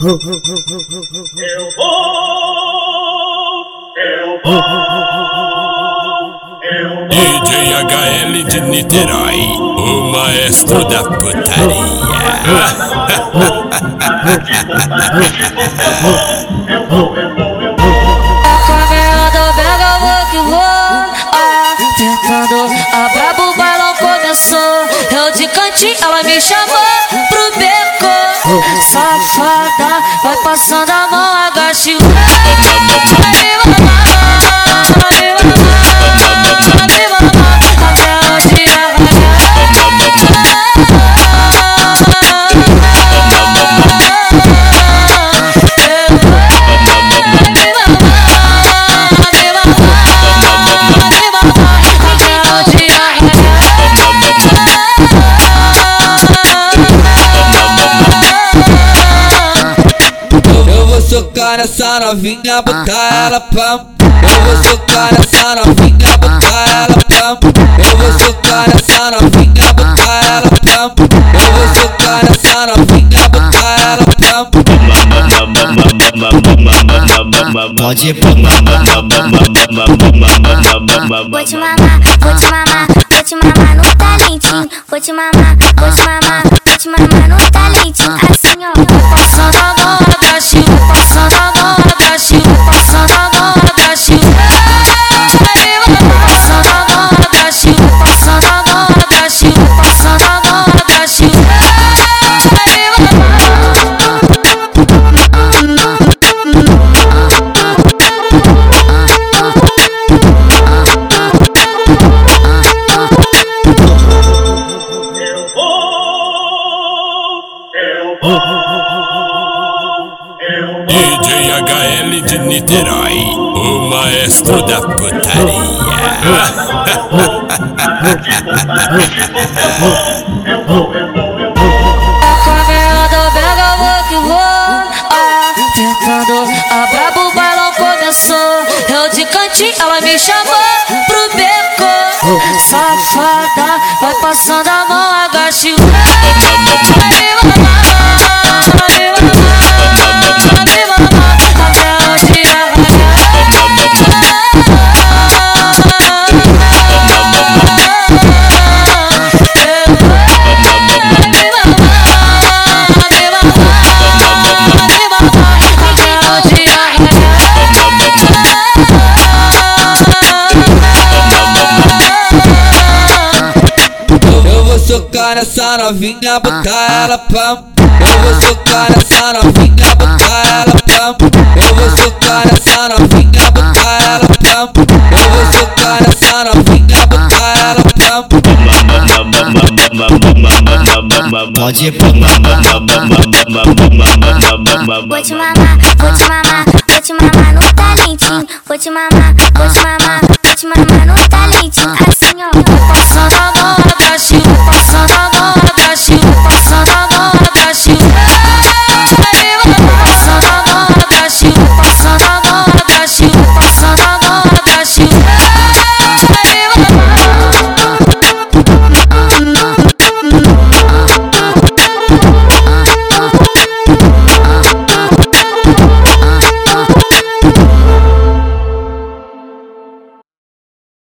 Eu vou, eu vou, eu vou. DJ HL de Niterói, o maestro da putaria. Eu vou, eu vou, eu vou. Caminhando, pega, vou que vou. Ah, tentando, a brabo, o bailão começou. Eu de cantinho, ela me chamou. Safada, vai passando a mão, agache o. Vai me mamar, vai socar nessa novinha, botar ela pam. Eu vou socar nessa novinha, botar ela pam. Eu vou socar nessa novinha, botar ela pam. Eu vou socar nessa novinha, botar ela pam. Pode Vou te mamar, vou te mamar, vou te mamar no talentinho. Vou te mamar, vou te mamar DJ HL de Niterói, o maestro da putaria. Ela me chamou pro beco. Safada, socar nessa novinha, botar ela pam. Eu vou socar nessa novinha, botar ela pam. Eu vou socar nessa novinha, botar ela pam. Eu vou socar nessa novinha, botar ela pam. Pode Vou te mamar, vou te mamar, vou te mamar no talentinho. Vou te mamar, vou te mamar, vou te mamar no